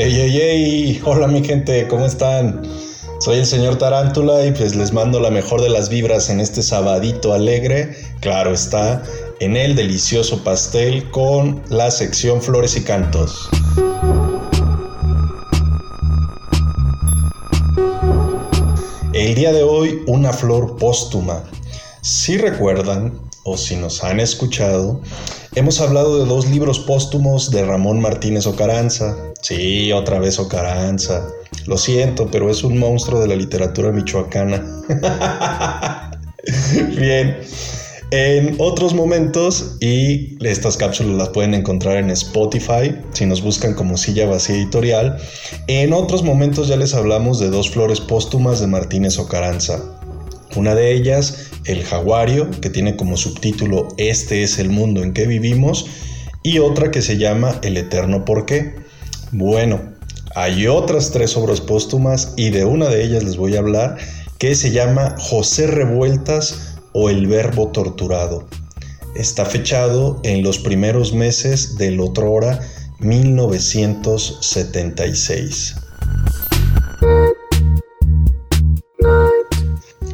Hey, hey, hey, hola mi gente, ¿cómo están? Soy el señor Tarántula y pues les mando la mejor de las vibras en este sabadito alegre. Claro está, en el delicioso pastel con la sección Flores y Cantos. El día de hoy, una flor póstuma. Si recuerdan, o si nos han escuchado, hemos hablado de dos libros póstumos de Ramón Martínez Ocaranza. Sí, otra vez Ocaranza. Lo siento, pero es un monstruo de la literatura michoacana. Bien. En otros momentos, y estas cápsulas las pueden encontrar en Spotify, si nos buscan como Silla Vacía Editorial, en otros momentos ya les hablamos de dos flores póstumas de Martínez Ocaranza. Una de ellas, El Jaguario, que tiene como subtítulo Este es el mundo en que vivimos, y otra que se llama El Eterno Por qué. Bueno, hay otras tres obras póstumas y de una de ellas les voy a hablar que se llama José Revueltas o El Verbo Torturado. Está fechado en los primeros meses del otrora 1976.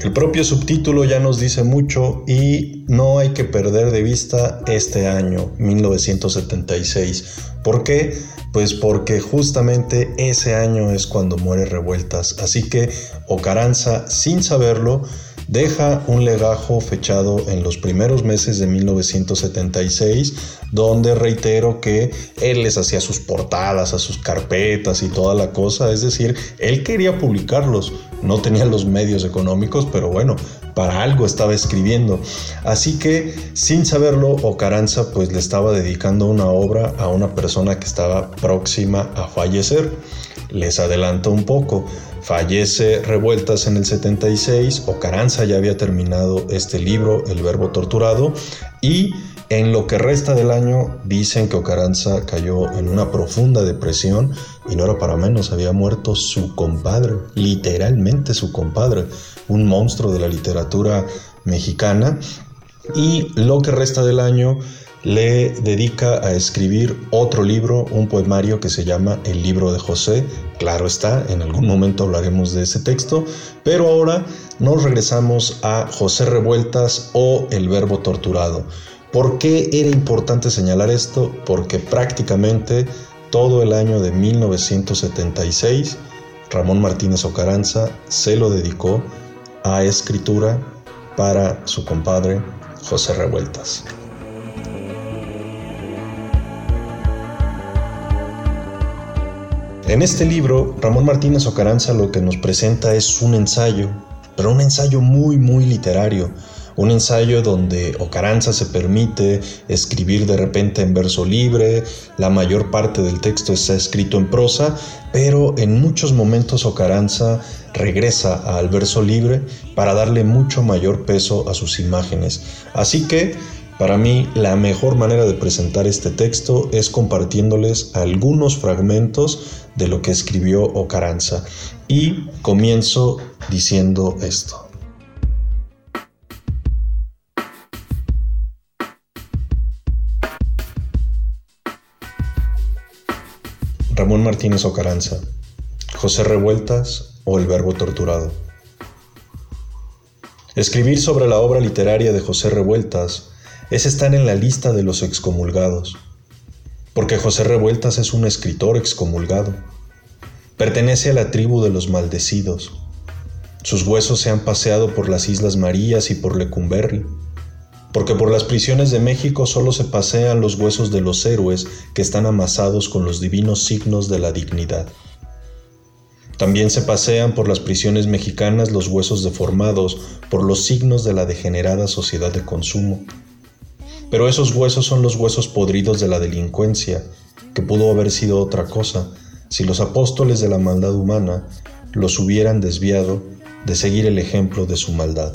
El propio subtítulo ya nos dice mucho y no hay que perder de vista este año, 1976. ¿Por qué? Pues porque justamente ese año es cuando muere Revueltas. Así que Ocaranza, sin saberlo, deja un legajo fechado en los primeros meses de 1976, donde reitero que él les hacía sus portadas, a sus carpetas y toda la cosa, es decir, él quería publicarlos, no tenía los medios económicos, pero bueno, para algo estaba escribiendo. Así que, sin saberlo, Ocaranza pues le estaba dedicando una obra a una persona que estaba próxima a fallecer. Les adelanto un poco. Fallece Revueltas en el 76, Ocaranza ya había terminado este libro, El Verbo Torturado, y en lo que resta del año dicen que Ocaranza cayó en una profunda depresión y no era para menos, había muerto su compadre, literalmente su compadre, un monstruo de la literatura mexicana, y lo que resta del año le dedica a escribir otro libro, un poemario que se llama El libro de José. Claro está, en algún momento hablaremos de ese texto, pero ahora nos regresamos a José Revueltas o El verbo torturado. ¿Por qué era importante señalar esto? Porque prácticamente todo el año de 1976, Ramón Martínez Ocaranza se lo dedicó a escritura para su compadre José Revueltas. En este libro, Ramón Martínez Ocaranza lo que nos presenta es un ensayo, pero un ensayo muy, muy literario. Un ensayo donde Ocaranza se permite escribir de repente en verso libre, la mayor parte del texto está escrito en prosa, pero en muchos momentos Ocaranza regresa al verso libre para darle mucho mayor peso a sus imágenes. Así que para mí, la mejor manera de presentar este texto es compartiéndoles algunos fragmentos de lo que escribió Ocaranza. Y comienzo diciendo esto. Ramón Martínez Ocaranza, José Revueltas o El Verbo Torturado. Escribir sobre la obra literaria de José Revueltas es estar en la lista de los excomulgados, porque José Revueltas es un escritor excomulgado. Pertenece a la tribu de los maldecidos. Sus huesos se han paseado por las Islas Marías y por Lecumberri, porque por las prisiones de México solo se pasean los huesos de los héroes que están amasados con los divinos signos de la dignidad. También se pasean por las prisiones mexicanas los huesos deformados por los signos de la degenerada sociedad de consumo pero esos huesos son los huesos podridos de la delincuencia, que pudo haber sido otra cosa si los apóstoles de la maldad humana los hubieran desviado de seguir el ejemplo de su maldad.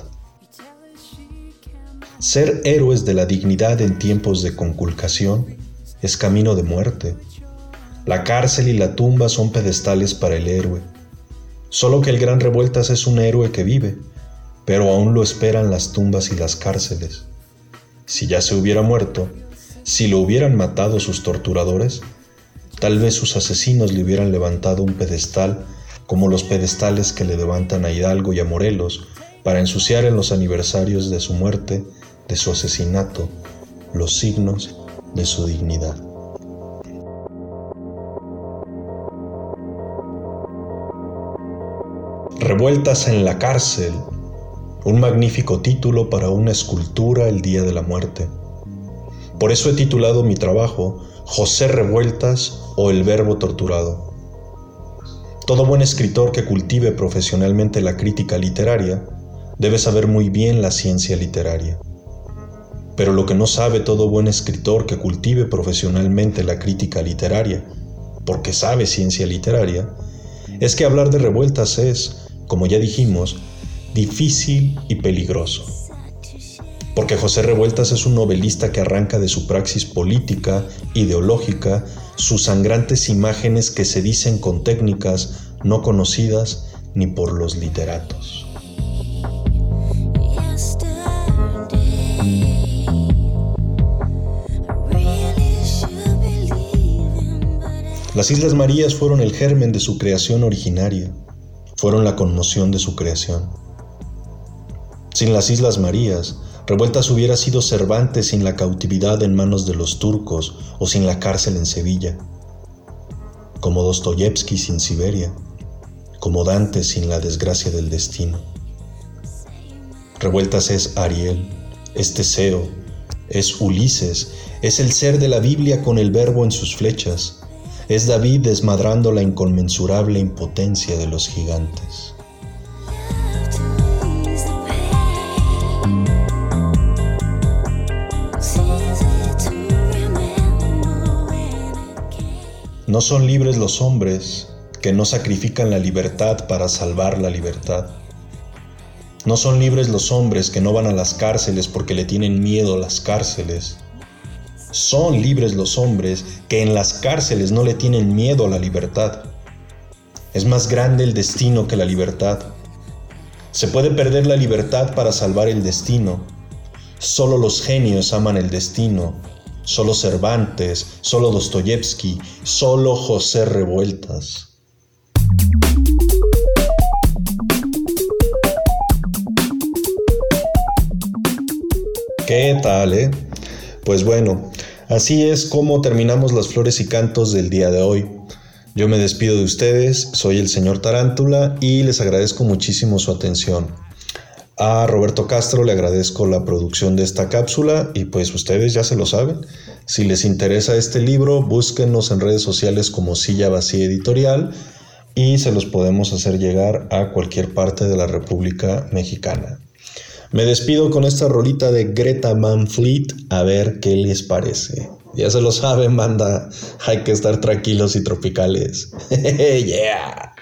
Ser héroes de la dignidad en tiempos de conculcación es camino de muerte. La cárcel y la tumba son pedestales para el héroe. Solo que el gran revueltas es un héroe que vive, pero aún lo esperan las tumbas y las cárceles si ya se hubiera muerto, si lo hubieran matado sus torturadores, Tal vez sus asesinos le hubieran levantado un pedestal como los pedestales que le levantan a Hidalgo y a Morelos para ensuciar en los aniversarios de su muerte, de su asesinato, los signos de su dignidad. Revueltas en la cárcel, un magnífico título para una escultura el día de la muerte. Por eso he titulado mi trabajo José Revueltas o el Verbo Torturado. Todo buen escritor que cultive profesionalmente la crítica literaria debe saber muy bien la ciencia literaria. Pero lo que no sabe todo buen escritor que cultive profesionalmente la crítica literaria, porque sabe ciencia literaria, es que hablar de revueltas es, como ya dijimos, difícil y peligroso. Porque José Revueltas es un novelista que arranca de su praxis política, ideológica, sus sangrantes imágenes que se dicen con técnicas no conocidas ni por los literatos. Las Islas Marías fueron el germen de su creación originaria, fueron la conmoción de su creación. Sin las Islas Marías, Revueltas hubiera sido Cervantes sin la cautividad en manos de los turcos o sin la cárcel en Sevilla, como Dostoyevsky sin Siberia, como Dante sin la desgracia del destino. Revueltas es Ariel, es Teseo, es Ulises, es el ser de la Biblia con el verbo en sus flechas, es David desmadrando la inconmensurable impotencia de los gigantes. No son libres los hombres que no sacrifican la libertad para salvar la libertad. No son libres los hombres que no van a las cárceles porque le tienen miedo a las cárceles. Son libres los hombres que en las cárceles no le tienen miedo a la libertad. Es más grande el destino que la libertad. Se puede perder la libertad para salvar el destino. Solo los genios aman el destino solo Cervantes, solo Dostoyevsky, solo José Revueltas. ¿Qué tal, eh? Pues bueno, así es como terminamos las flores y cantos del día de hoy. Yo me despido de ustedes, soy el señor Tarántula y les agradezco muchísimo su atención. A Roberto Castro le agradezco la producción de esta cápsula y pues ustedes ya se lo saben. Si les interesa este libro, búsquenos en redes sociales como Silla Vacía Editorial y se los podemos hacer llegar a cualquier parte de la República Mexicana. Me despido con esta rolita de Greta Manfleet a ver qué les parece. Ya se lo saben, banda. Hay que estar tranquilos y tropicales. yeah.